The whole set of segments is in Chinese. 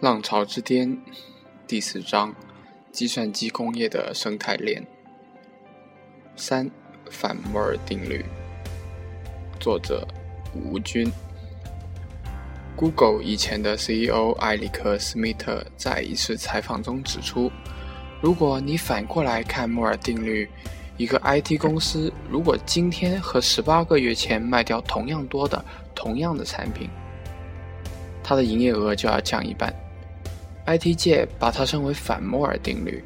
浪潮之巅第四章：计算机工业的生态链。三、反摩尔定律。作者：吴军。Google 以前的 CEO 埃里克·斯密特在一次采访中指出，如果你反过来看摩尔定律，一个 IT 公司如果今天和十八个月前卖掉同样多的同样的产品，它的营业额就要降一半。IT 界把它称为反摩尔定律。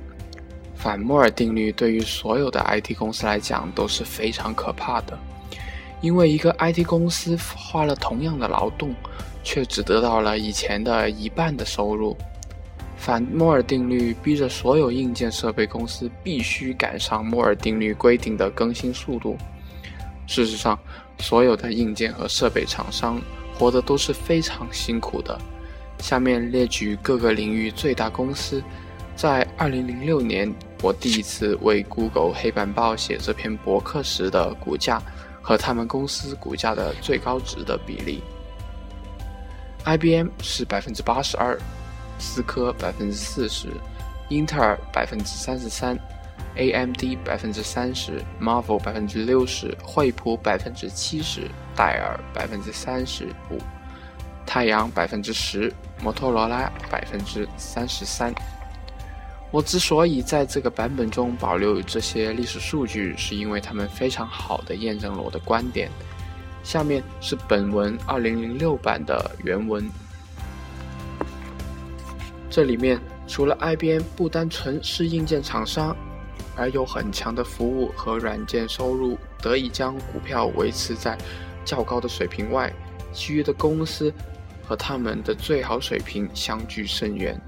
反摩尔定律对于所有的 IT 公司来讲都是非常可怕的，因为一个 IT 公司花了同样的劳动，却只得到了以前的一半的收入。反摩尔定律逼着所有硬件设备公司必须赶上摩尔定律规定的更新速度。事实上，所有的硬件和设备厂商活得都是非常辛苦的。下面列举各个领域最大公司在2006年我第一次为 Google 黑板报写这篇博客时的股价和他们公司股价的最高值的比例。IBM 是百分之八十二，思科百分之四十，英特尔百分之三十三，AMD 百分之三十，Marvel 百分之六十，惠普百分之七十，戴尔百分之三十五。太阳百分之十，摩托罗拉百分之三十三。我之所以在这个版本中保留这些历史数据，是因为它们非常好的验证了我的观点。下面是本文二零零六版的原文。这里面除了 IBM 不单纯是硬件厂商，而有很强的服务和软件收入，得以将股票维持在较高的水平外，其余的公司。和他们的最好水平相距甚远，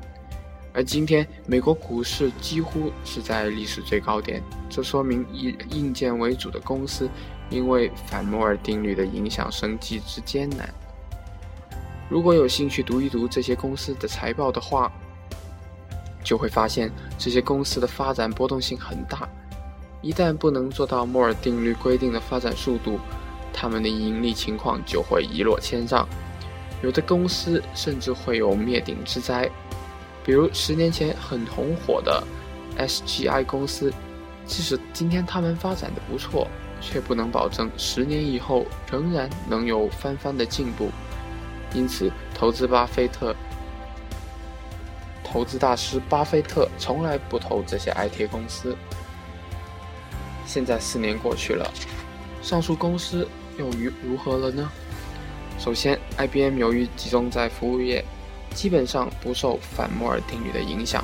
而今天美国股市几乎是在历史最高点，这说明以硬件为主的公司因为反摩尔定律的影响，生计之艰难。如果有兴趣读一读这些公司的财报的话，就会发现这些公司的发展波动性很大，一旦不能做到摩尔定律规定的发展速度，他们的盈利情况就会一落千丈。有的公司甚至会有灭顶之灾，比如十年前很红火的 SGI 公司，即使今天他们发展的不错，却不能保证十年以后仍然能有翻番的进步。因此，投资巴菲特、投资大师巴菲特从来不投这些 IT 公司。现在四年过去了，上述公司又如如何了呢？首先，IBM 由于集中在服务业，基本上不受反摩尔定律的影响，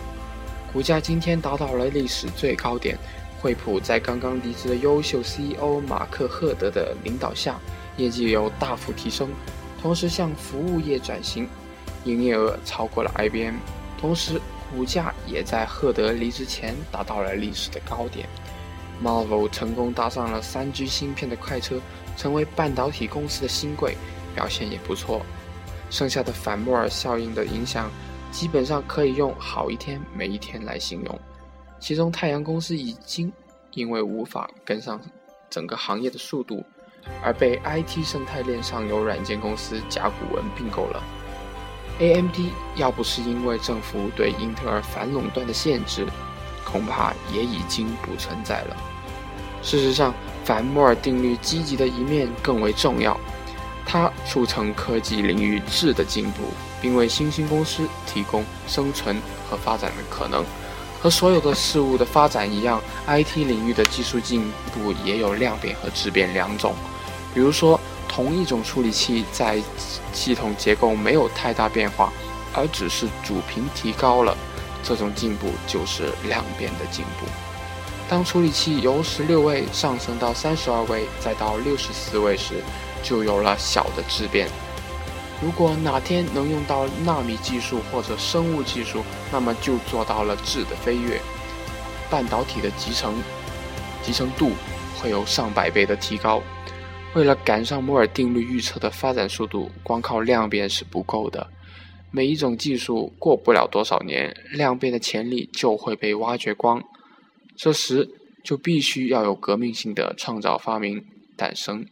股价今天达到了历史最高点。惠普在刚刚离职的优秀 CEO 马克·赫德的领导下，业绩有大幅提升，同时向服务业转型，营业额超过了 IBM，同时股价也在赫德离职前达到了历史的高点。Marvel 成功搭上了 3G 芯片的快车，成为半导体公司的新贵。表现也不错，剩下的反摩尔效应的影响，基本上可以用好一天没一天来形容。其中，太阳公司已经因为无法跟上整个行业的速度，而被 IT 生态链上游软件公司甲骨文并购了。AMD 要不是因为政府对英特尔反垄断的限制，恐怕也已经不存在了。事实上，反摩尔定律积极的一面更为重要。它促成科技领域质的进步，并为新兴公司提供生存和发展的可能。和所有的事物的发展一样，IT 领域的技术进步也有量变和质变两种。比如说，同一种处理器在系统结构没有太大变化，而只是主频提高了，这种进步就是量变的进步。当处理器由十六位上升到三十二位，再到六十四位时，就有了小的质变。如果哪天能用到纳米技术或者生物技术，那么就做到了质的飞跃。半导体的集成集成度会有上百倍的提高。为了赶上摩尔定律预测的发展速度，光靠量变是不够的。每一种技术过不了多少年，量变的潜力就会被挖掘光。这时就必须要有革命性的创造发明诞生。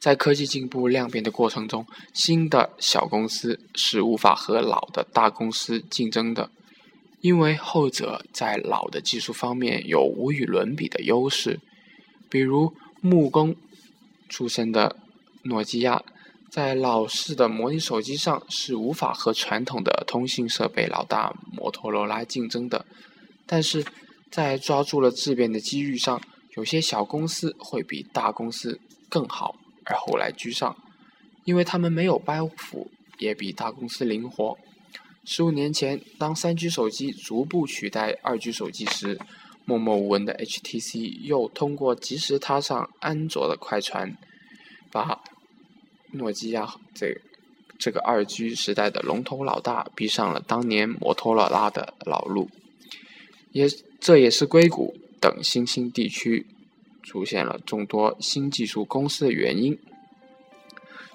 在科技进步量变的过程中，新的小公司是无法和老的大公司竞争的，因为后者在老的技术方面有无与伦比的优势。比如木工出身的诺基亚，在老式的模拟手机上是无法和传统的通信设备老大摩托罗拉竞争的，但是在抓住了质变的机遇上，有些小公司会比大公司更好。而后来居上，因为他们没有包袱，也比大公司灵活。十五年前，当三 G 手机逐步取代二 G 手机时，默默无闻的 HTC 又通过及时踏上安卓的快船，把诺基亚这这个二 G 时代的龙头老大逼上了当年摩托罗拉的老路。也这也是硅谷等新兴地区。出现了众多新技术公司的原因。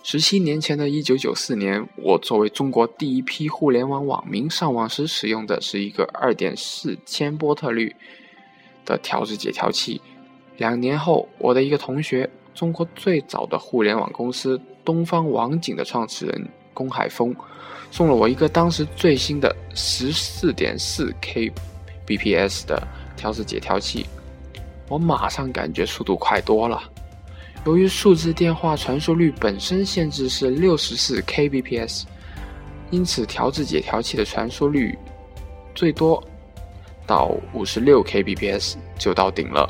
十七年前的一九九四年，我作为中国第一批互联网网民上网时使用的是一个二点四千波特率的调制解调器。两年后，我的一个同学，中国最早的互联网公司东方网景的创始人龚海峰，送了我一个当时最新的十四点四 Kbps 的调制解调器。我马上感觉速度快多了。由于数字电话传输率本身限制是六十四 Kbps，因此调制解调器的传输率最多到五十六 Kbps 就到顶了。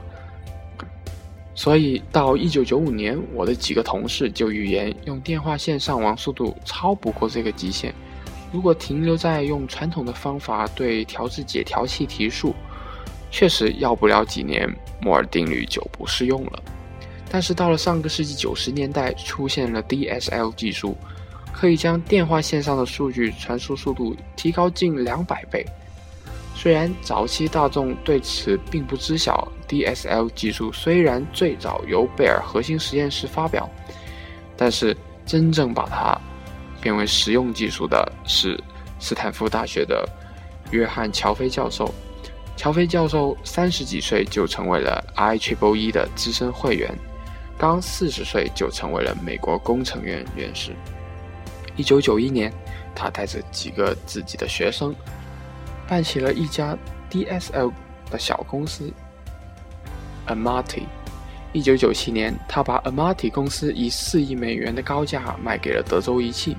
所以到一九九五年，我的几个同事就预言，用电话线上网速度超不过这个极限。如果停留在用传统的方法对调制解调器提速，确实要不了几年。摩尔定律就不适用了，但是到了上个世纪九十年代，出现了 DSL 技术，可以将电话线上的数据传输速度提高近两百倍。虽然早期大众对此并不知晓，DSL 技术虽然最早由贝尔核心实验室发表，但是真正把它变为实用技术的是斯坦福大学的约翰乔菲教授。乔飞教授三十几岁就成为了 IEEE 的资深会员，刚四十岁就成为了美国工程院院士。一九九一年，他带着几个自己的学生，办起了一家 DSL 的小公司 Amati。一九九七年，他把 Amati 公司以四亿美元的高价卖给了德州仪器，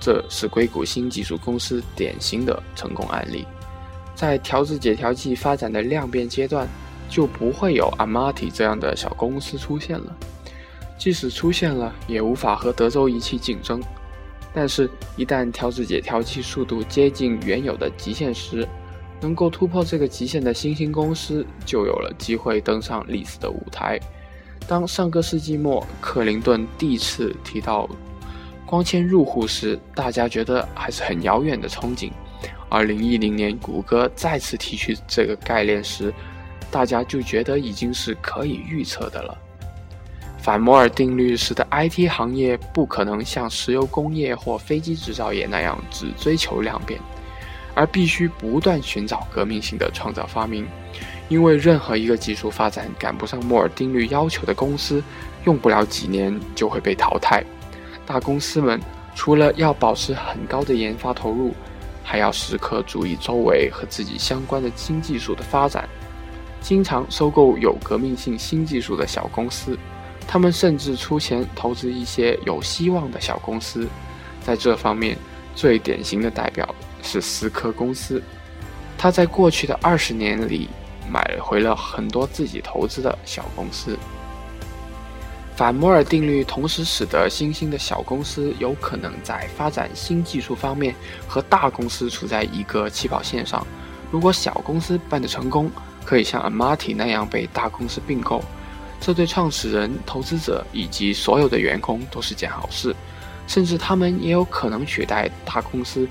这是硅谷新技术公司典型的成功案例。在调制解调器发展的量变阶段，就不会有 Amati 这样的小公司出现了。即使出现了，也无法和德州仪器竞争。但是，一旦调制解调器速度接近原有的极限时，能够突破这个极限的新兴公司就有了机会登上历史的舞台。当上个世纪末克林顿第一次提到光纤入户时，大家觉得还是很遥远的憧憬。二零一零年，谷歌再次提出这个概念时，大家就觉得已经是可以预测的了。反摩尔定律使得 IT 行业不可能像石油工业或飞机制造业那样只追求量变，而必须不断寻找革命性的创造发明。因为任何一个技术发展赶不上摩尔定律要求的公司，用不了几年就会被淘汰。大公司们除了要保持很高的研发投入，还要时刻注意周围和自己相关的新技术的发展，经常收购有革命性新技术的小公司，他们甚至出钱投资一些有希望的小公司。在这方面，最典型的代表是思科公司，他在过去的二十年里买回了很多自己投资的小公司。反摩尔定律同时使得新兴的小公司有可能在发展新技术方面和大公司处在一个起跑线上。如果小公司办得成功，可以像 Amati 那样被大公司并购，这对创始人、投资者以及所有的员工都是件好事。甚至他们也有可能取代大公司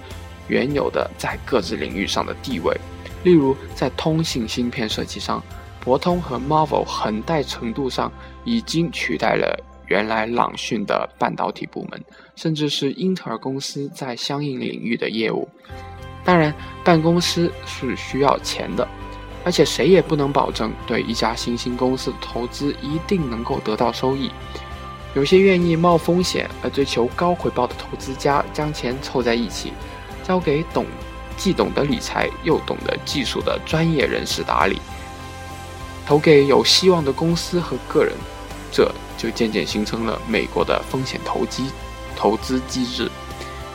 原有的在各自领域上的地位。例如，在通信芯片设计上。博通和 Marvel 很大程度上已经取代了原来朗讯的半导体部门，甚至是英特尔公司在相应领域的业务。当然，办公司是需要钱的，而且谁也不能保证对一家新兴公司的投资一定能够得到收益。有些愿意冒风险而追求高回报的投资家，将钱凑在一起，交给懂既懂得理财又懂得技术的专业人士打理，投给有希望的公司和个人，这就渐渐形成了美国的风险投机投资机制。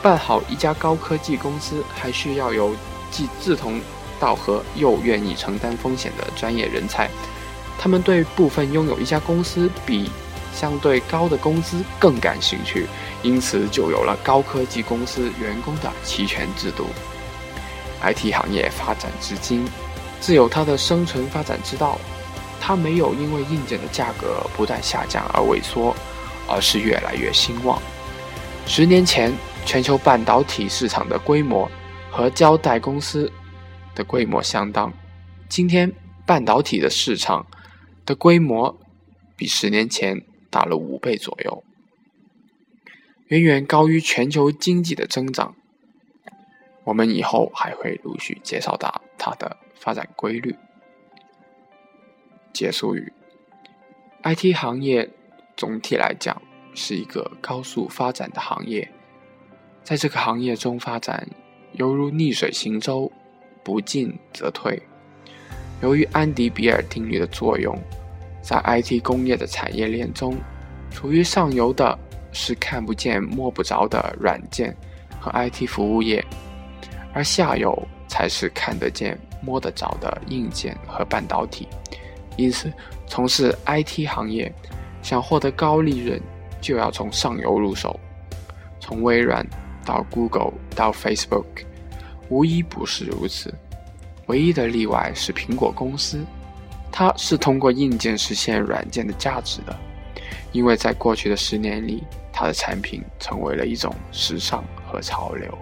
办好一家高科技公司，还需要有既志同道合又愿意承担风险的专业人才。他们对部分拥有一家公司比相对高的工资更感兴趣，因此就有了高科技公司员工的期权制度。IT 行业发展至今，自有它的生存发展之道。它没有因为硬件的价格不断下降而萎缩，而是越来越兴旺。十年前。全球半导体市场的规模和交代公司的规模相当。今天，半导体的市场的规模比十年前大了五倍左右，远远高于全球经济的增长。我们以后还会陆续介绍到它的发展规律。结束语：IT 行业总体来讲是一个高速发展的行业。在这个行业中发展，犹如逆水行舟，不进则退。由于安迪比尔定律的作用，在 IT 工业的产业链中，处于上游的是看不见摸不着的软件和 IT 服务业，而下游才是看得见摸得着的硬件和半导体。因此，从事 IT 行业，想获得高利润，就要从上游入手，从微软。到 Google 到 Facebook，无一不是如此。唯一的例外是苹果公司，它是通过硬件实现软件的价值的，因为在过去的十年里，它的产品成为了一种时尚和潮流。